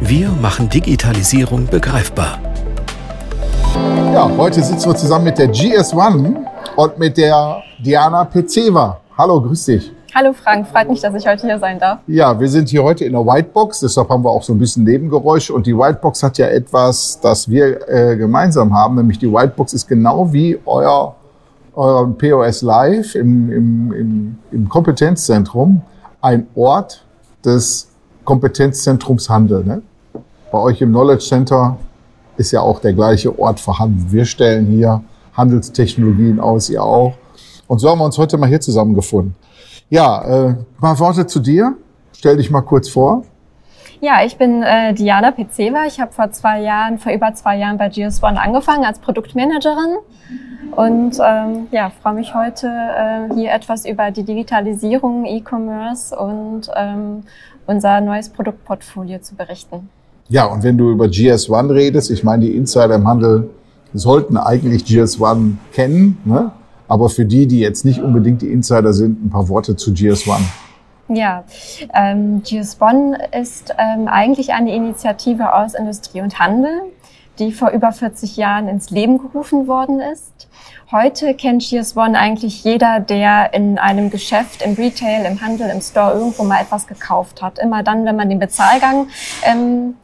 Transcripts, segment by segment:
Wir machen Digitalisierung begreifbar. Ja, heute sitzen wir zusammen mit der GS1 und mit der Diana Pezeva. Hallo, grüß dich. Hallo Frank, freut mich, dass ich heute hier sein darf. Ja, wir sind hier heute in der Whitebox, deshalb haben wir auch so ein bisschen Nebengeräusch. Und die Whitebox hat ja etwas, das wir äh, gemeinsam haben, nämlich die Whitebox ist genau wie euer, euer POS Live im, im, im, im Kompetenzzentrum ein Ort des Kompetenzzentrums Handel. Ne? Bei euch im Knowledge Center ist ja auch der gleiche Ort vorhanden. Wir stellen hier Handelstechnologien aus, ihr auch. Und so haben wir uns heute mal hier zusammengefunden. Ja, äh, mal Worte zu dir. Stell dich mal kurz vor. Ja, ich bin äh, Diana Pezeva. Ich habe vor zwei Jahren, vor über zwei Jahren bei GS1 angefangen als Produktmanagerin und ähm, ja, freue mich heute äh, hier etwas über die Digitalisierung, E-Commerce und ähm, unser neues Produktportfolio zu berichten. Ja, und wenn du über GS1 redest, ich meine, die Insider im Handel sollten eigentlich GS1 kennen, ne? aber für die, die jetzt nicht unbedingt die Insider sind, ein paar Worte zu GS1. Ja, ähm, GS1 ist ähm, eigentlich eine Initiative aus Industrie und Handel, die vor über 40 Jahren ins Leben gerufen worden ist. Heute kennt GS1 eigentlich jeder, der in einem Geschäft, im Retail, im Handel, im Store irgendwo mal etwas gekauft hat. Immer dann, wenn man den Bezahlgang ähm,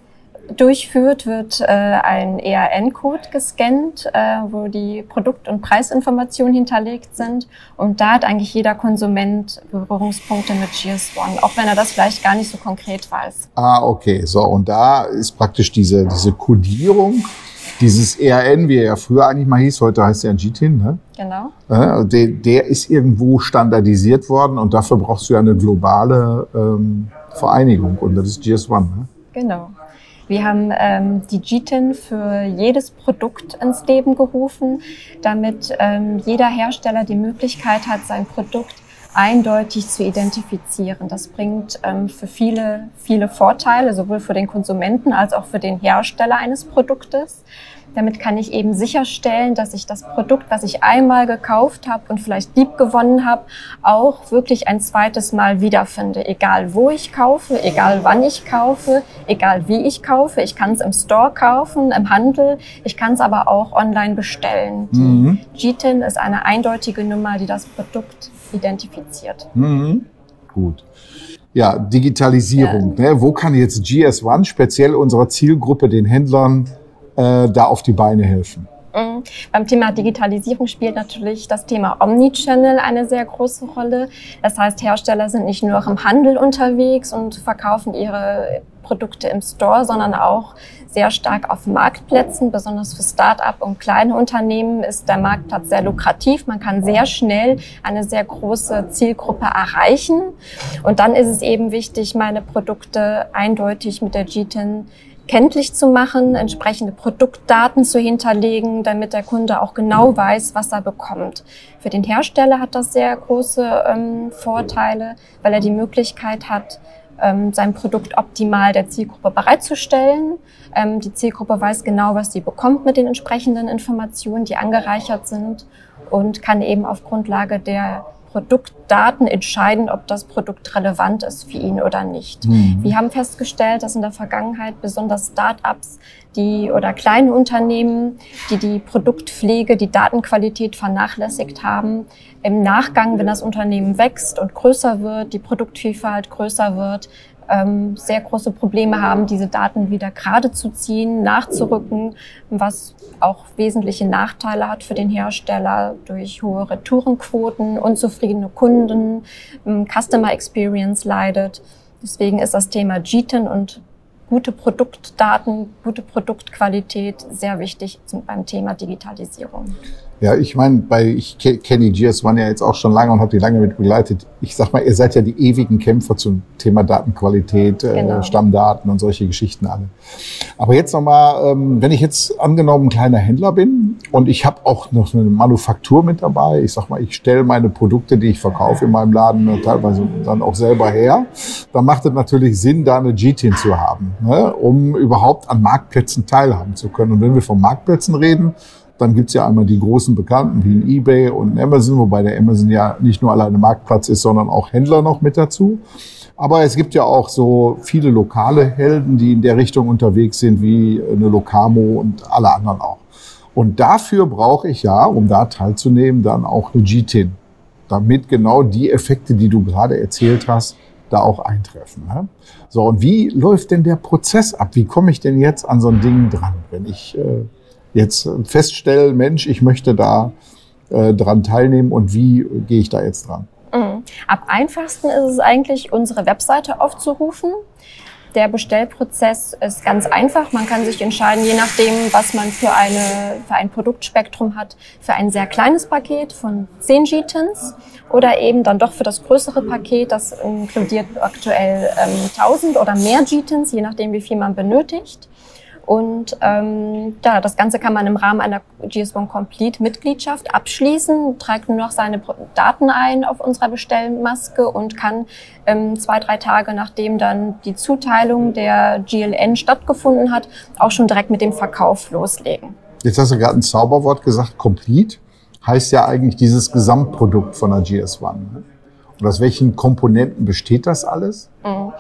durchführt, wird äh, ein ERN-Code gescannt, äh, wo die Produkt- und Preisinformationen hinterlegt sind. Und da hat eigentlich jeder Konsument Berührungspunkte mit GS1, auch wenn er das vielleicht gar nicht so konkret weiß. Ah, okay. So, und da ist praktisch diese, diese Codierung, dieses ERN, wie er ja früher eigentlich mal hieß, heute heißt er ja GTIN, ne? Genau. Äh, der, der ist irgendwo standardisiert worden und dafür brauchst du ja eine globale ähm, Vereinigung und das ist GS1, ne? Genau. Wir haben ähm, die GTIN für jedes Produkt ins Leben gerufen, damit ähm, jeder Hersteller die Möglichkeit hat, sein Produkt eindeutig zu identifizieren. Das bringt ähm, für viele, viele Vorteile, sowohl für den Konsumenten als auch für den Hersteller eines Produktes. Damit kann ich eben sicherstellen, dass ich das Produkt, was ich einmal gekauft habe und vielleicht lieb gewonnen habe, auch wirklich ein zweites Mal wiederfinde. Egal wo ich kaufe, egal wann ich kaufe, egal wie ich kaufe. Ich kann es im Store kaufen, im Handel. Ich kann es aber auch online bestellen. Mhm. Die GTIN ist eine eindeutige Nummer, die das Produkt identifiziert. Mhm. Gut. Ja, Digitalisierung. Ja. Ne? Wo kann jetzt GS1 speziell unserer Zielgruppe, den Händlern, äh, da auf die Beine helfen? Mhm. Beim Thema Digitalisierung spielt natürlich das Thema Omnichannel eine sehr große Rolle. Das heißt, Hersteller sind nicht nur im Handel unterwegs und verkaufen ihre Produkte im Store, sondern auch sehr stark auf Marktplätzen. Besonders für Start-up und kleine Unternehmen ist der Marktplatz sehr lukrativ. Man kann sehr schnell eine sehr große Zielgruppe erreichen. Und dann ist es eben wichtig, meine Produkte eindeutig mit der GTIN kenntlich zu machen, entsprechende Produktdaten zu hinterlegen, damit der Kunde auch genau weiß, was er bekommt. Für den Hersteller hat das sehr große ähm, Vorteile, weil er die Möglichkeit hat, sein Produkt optimal der Zielgruppe bereitzustellen. Ähm, die Zielgruppe weiß genau, was sie bekommt mit den entsprechenden Informationen, die angereichert sind und kann eben auf Grundlage der Produktdaten entscheiden, ob das Produkt relevant ist für ihn oder nicht. Mhm. Wir haben festgestellt, dass in der Vergangenheit besonders Start-ups die oder kleine Unternehmen, die die Produktpflege, die Datenqualität vernachlässigt haben, im Nachgang, wenn das Unternehmen wächst und größer wird, die Produktvielfalt größer wird, ähm, sehr große Probleme haben, diese Daten wieder gerade zu ziehen, nachzurücken, was auch wesentliche Nachteile hat für den Hersteller durch hohe Retourenquoten, unzufriedene Kunden, ähm, Customer Experience leidet. Deswegen ist das Thema GTIN und gute Produktdaten, gute Produktqualität sehr wichtig beim Thema Digitalisierung. Ja, ich meine, bei ich kenne die GS1 ja jetzt auch schon lange und habe die lange mit begleitet. Ich sag mal, ihr seid ja die ewigen Kämpfer zum Thema Datenqualität, äh, genau. äh, Stammdaten und solche Geschichten alle. Aber jetzt nochmal, ähm, wenn ich jetzt angenommen ein kleiner Händler bin und ich habe auch noch eine Manufaktur mit dabei, ich sag mal, ich stelle meine Produkte, die ich verkaufe in meinem Laden teilweise dann auch selber her, dann macht es natürlich Sinn, da eine GTIN zu haben, ne, um überhaupt an Marktplätzen teilhaben zu können. Und wenn wir von Marktplätzen reden, dann gibt's ja einmal die großen Bekannten wie ein eBay und Amazon, wobei der Amazon ja nicht nur alleine Marktplatz ist, sondern auch Händler noch mit dazu. Aber es gibt ja auch so viele lokale Helden, die in der Richtung unterwegs sind, wie eine Locamo und alle anderen auch. Und dafür brauche ich ja, um da teilzunehmen, dann auch eine GTIN, damit genau die Effekte, die du gerade erzählt hast, da auch eintreffen. Ne? So, und wie läuft denn der Prozess ab? Wie komme ich denn jetzt an so ein Ding dran, wenn ich äh, jetzt feststelle, Mensch, ich möchte da äh, dran teilnehmen und wie gehe ich da jetzt dran? Mhm. Am einfachsten ist es eigentlich, unsere Webseite aufzurufen. Der Bestellprozess ist ganz einfach. Man kann sich entscheiden, je nachdem, was man für, eine, für ein Produktspektrum hat, für ein sehr kleines Paket von 10 GTINs oder eben dann doch für das größere Paket, das inkludiert aktuell ähm, 1000 oder mehr GTINs, je nachdem, wie viel man benötigt. Und ähm, ja, das Ganze kann man im Rahmen einer GS1 Complete Mitgliedschaft abschließen, trägt nur noch seine Daten ein auf unserer Bestellmaske und kann ähm, zwei, drei Tage nachdem dann die Zuteilung der GLN stattgefunden hat, auch schon direkt mit dem Verkauf loslegen. Jetzt hast du gerade ein Zauberwort gesagt, Complete heißt ja eigentlich dieses Gesamtprodukt von der GS1. Ne? Und aus welchen Komponenten besteht das alles? Mhm.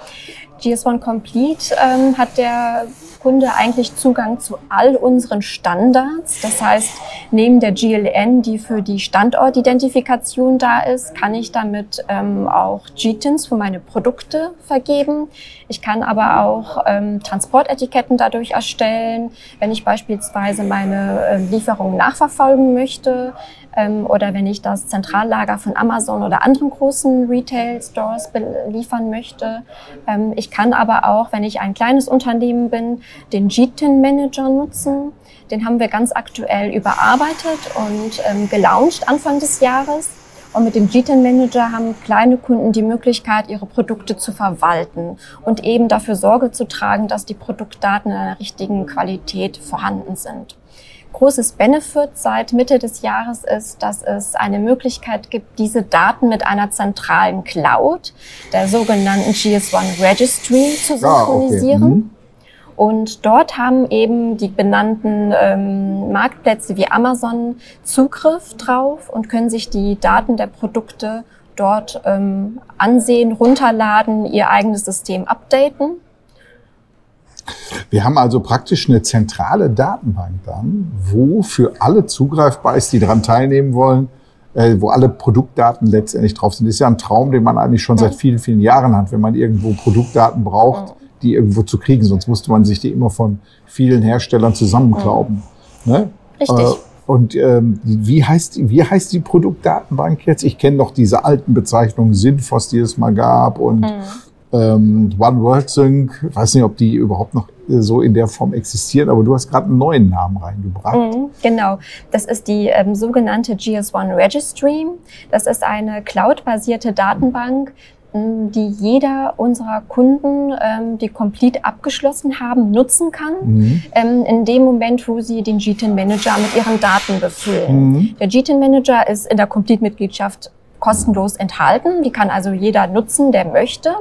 GS1 Complete ähm, hat der Kunde eigentlich Zugang zu all unseren Standards. Das heißt, neben der GLN, die für die Standortidentifikation da ist, kann ich damit ähm, auch GTINs für meine Produkte vergeben. Ich kann aber auch ähm, Transportetiketten dadurch erstellen, wenn ich beispielsweise meine äh, Lieferung nachverfolgen möchte ähm, oder wenn ich das Zentrallager von Amazon oder anderen großen Retail-Stores beliefern möchte. Ähm, ich kann aber auch, wenn ich ein kleines Unternehmen bin, den GTIN Manager nutzen. Den haben wir ganz aktuell überarbeitet und ähm, gelauncht Anfang des Jahres. Und mit dem GTIN Manager haben kleine Kunden die Möglichkeit, ihre Produkte zu verwalten und eben dafür Sorge zu tragen, dass die Produktdaten in einer richtigen Qualität vorhanden sind großes Benefit seit Mitte des Jahres ist, dass es eine Möglichkeit gibt, diese Daten mit einer zentralen Cloud, der sogenannten GS1 Registry, zu synchronisieren. Ah, okay. mhm. Und dort haben eben die benannten ähm, Marktplätze wie Amazon Zugriff drauf und können sich die Daten der Produkte dort ähm, ansehen, runterladen, ihr eigenes System updaten. Wir haben also praktisch eine zentrale Datenbank dann, wo für alle zugreifbar ist, die daran teilnehmen wollen, äh, wo alle Produktdaten letztendlich drauf sind. Das ist ja ein Traum, den man eigentlich schon seit vielen, vielen Jahren hat, wenn man irgendwo Produktdaten braucht, die irgendwo zu kriegen. Sonst musste man sich die immer von vielen Herstellern zusammenklauben. Ne? Richtig. Äh, und ähm, wie, heißt, wie heißt die Produktdatenbank jetzt? Ich kenne noch diese alten Bezeichnungen Sinfos, die es mal gab und mhm ähm, One World Sync, weiß nicht, ob die überhaupt noch äh, so in der Form existieren, aber du hast gerade einen neuen Namen reingebracht. Mhm, genau, das ist die ähm, sogenannte GS1 Registry. Das ist eine cloud-basierte Datenbank, die jeder unserer Kunden, ähm, die Complete abgeschlossen haben, nutzen kann, mhm. ähm, in dem Moment, wo sie den GTIN Manager mit ihren Daten befüllen. Mhm. Der GTIN Manager ist in der Complete-Mitgliedschaft kostenlos enthalten. Die kann also jeder nutzen, der möchte.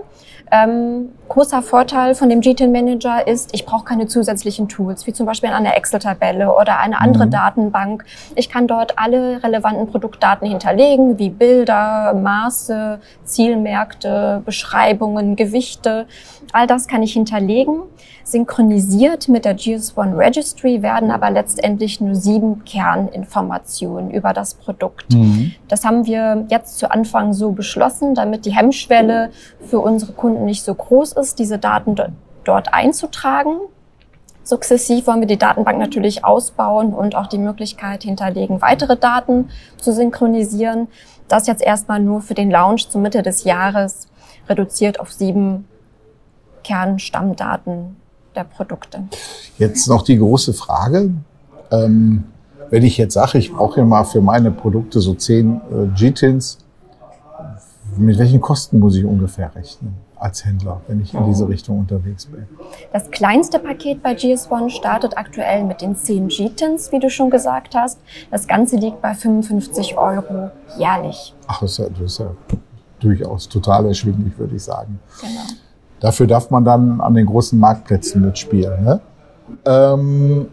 Ähm, großer Vorteil von dem GTIN Manager ist, ich brauche keine zusätzlichen Tools, wie zum Beispiel eine Excel-Tabelle oder eine andere mhm. Datenbank. Ich kann dort alle relevanten Produktdaten hinterlegen, wie Bilder, Maße, Zielmärkte, Beschreibungen, Gewichte. All das kann ich hinterlegen. Synchronisiert mit der GS1 Registry werden aber letztendlich nur sieben Kerninformationen über das Produkt. Mhm. Das haben wir jetzt zu Anfang so beschlossen, damit die Hemmschwelle für unsere Kunden nicht so groß ist, diese Daten dort einzutragen. Sukzessiv wollen wir die Datenbank natürlich ausbauen und auch die Möglichkeit hinterlegen, weitere Daten zu synchronisieren. Das jetzt erstmal nur für den Launch zur Mitte des Jahres reduziert auf sieben Kernstammdaten der Produkte. Jetzt noch die große Frage. Ähm, Wenn ich jetzt sage, ich brauche ja mal für meine Produkte so zehn äh, G-Tins, mit welchen Kosten muss ich ungefähr rechnen als Händler, wenn ich in diese Richtung unterwegs bin? Das kleinste Paket bei GS1 startet aktuell mit den 10 G-Tins, wie du schon gesagt hast. Das Ganze liegt bei 55 Euro jährlich. Ach, das ist ja, das ist ja durchaus total erschwinglich, würde ich sagen. Genau. Dafür darf man dann an den großen Marktplätzen mitspielen. Ne? Ähm,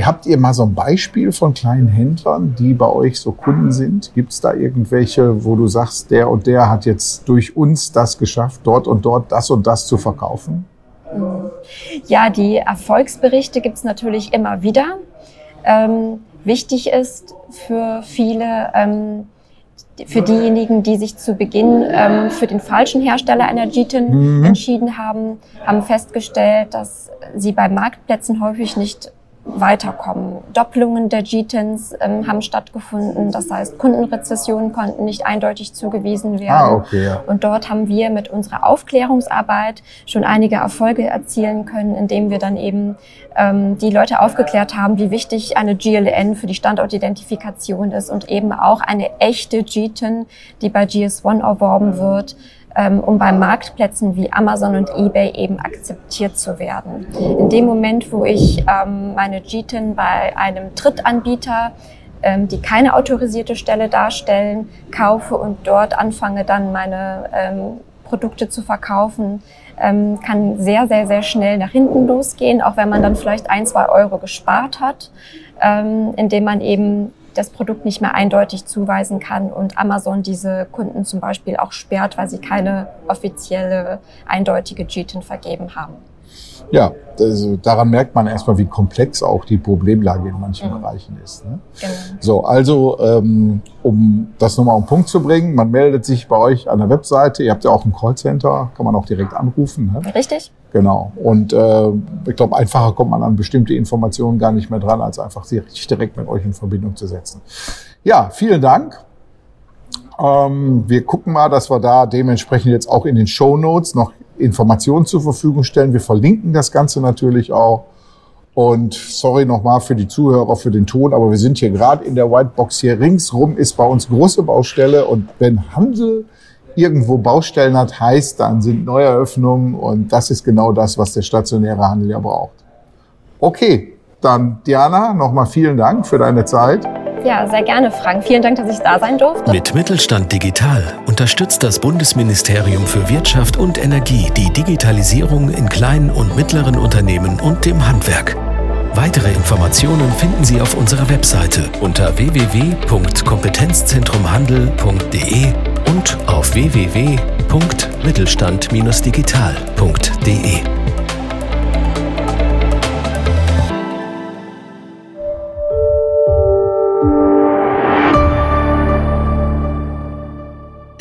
habt ihr mal so ein Beispiel von kleinen Händlern, die bei euch so Kunden sind? Gibt es da irgendwelche, wo du sagst, der und der hat jetzt durch uns das geschafft, dort und dort das und das zu verkaufen? Ja, die Erfolgsberichte gibt es natürlich immer wieder. Ähm, wichtig ist für viele, ähm, für diejenigen, die sich zu Beginn ähm, für den falschen Hersteller einer Jetin mhm. entschieden haben, haben festgestellt, dass sie bei Marktplätzen häufig nicht weiterkommen. Doppelungen der GTINs ähm, haben stattgefunden. Das heißt, Kundenrezessionen konnten nicht eindeutig zugewiesen werden. Ah, okay, ja. Und dort haben wir mit unserer Aufklärungsarbeit schon einige Erfolge erzielen können, indem wir dann eben ähm, die Leute aufgeklärt haben, wie wichtig eine GLN für die Standortidentifikation ist und eben auch eine echte GTIN, die bei GS1 erworben wird, um bei Marktplätzen wie Amazon und eBay eben akzeptiert zu werden. In dem Moment, wo ich ähm, meine GTIN bei einem Drittanbieter ähm, die keine autorisierte Stelle darstellen, kaufe und dort anfange dann meine ähm, Produkte zu verkaufen, ähm, kann sehr, sehr, sehr schnell nach hinten losgehen, auch wenn man dann vielleicht ein, zwei Euro gespart hat, ähm, indem man eben das Produkt nicht mehr eindeutig zuweisen kann und Amazon diese Kunden zum Beispiel auch sperrt, weil sie keine offizielle, eindeutige GTIN vergeben haben. Ja, also daran merkt man erstmal, wie komplex auch die Problemlage in manchen mhm. Bereichen ist. Ne? Genau. So, also ähm, um das nochmal auf den Punkt zu bringen, man meldet sich bei euch an der Webseite, ihr habt ja auch ein Callcenter, kann man auch direkt anrufen. Ne? Richtig. Genau. Und äh, ich glaube, einfacher kommt man an bestimmte Informationen gar nicht mehr dran, als einfach sich direkt mit euch in Verbindung zu setzen. Ja, vielen Dank. Ähm, wir gucken mal, dass wir da dementsprechend jetzt auch in den Show Notes noch Informationen zur Verfügung stellen. Wir verlinken das Ganze natürlich auch. Und sorry nochmal für die Zuhörer, für den Ton, aber wir sind hier gerade in der Whitebox hier ringsrum ist bei uns große Baustelle und wenn Handel irgendwo Baustellen hat, heißt, dann sind Neueröffnungen und das ist genau das, was der stationäre Handel ja braucht. Okay, dann Diana, nochmal vielen Dank für deine Zeit. Ja, sehr gerne, Frank. Vielen Dank, dass ich da sein durfte. Mit Mittelstand Digital unterstützt das Bundesministerium für Wirtschaft und Energie die Digitalisierung in kleinen und mittleren Unternehmen und dem Handwerk. Weitere Informationen finden Sie auf unserer Webseite unter www.kompetenzzentrumhandel.de und auf www.mittelstand-digital.de.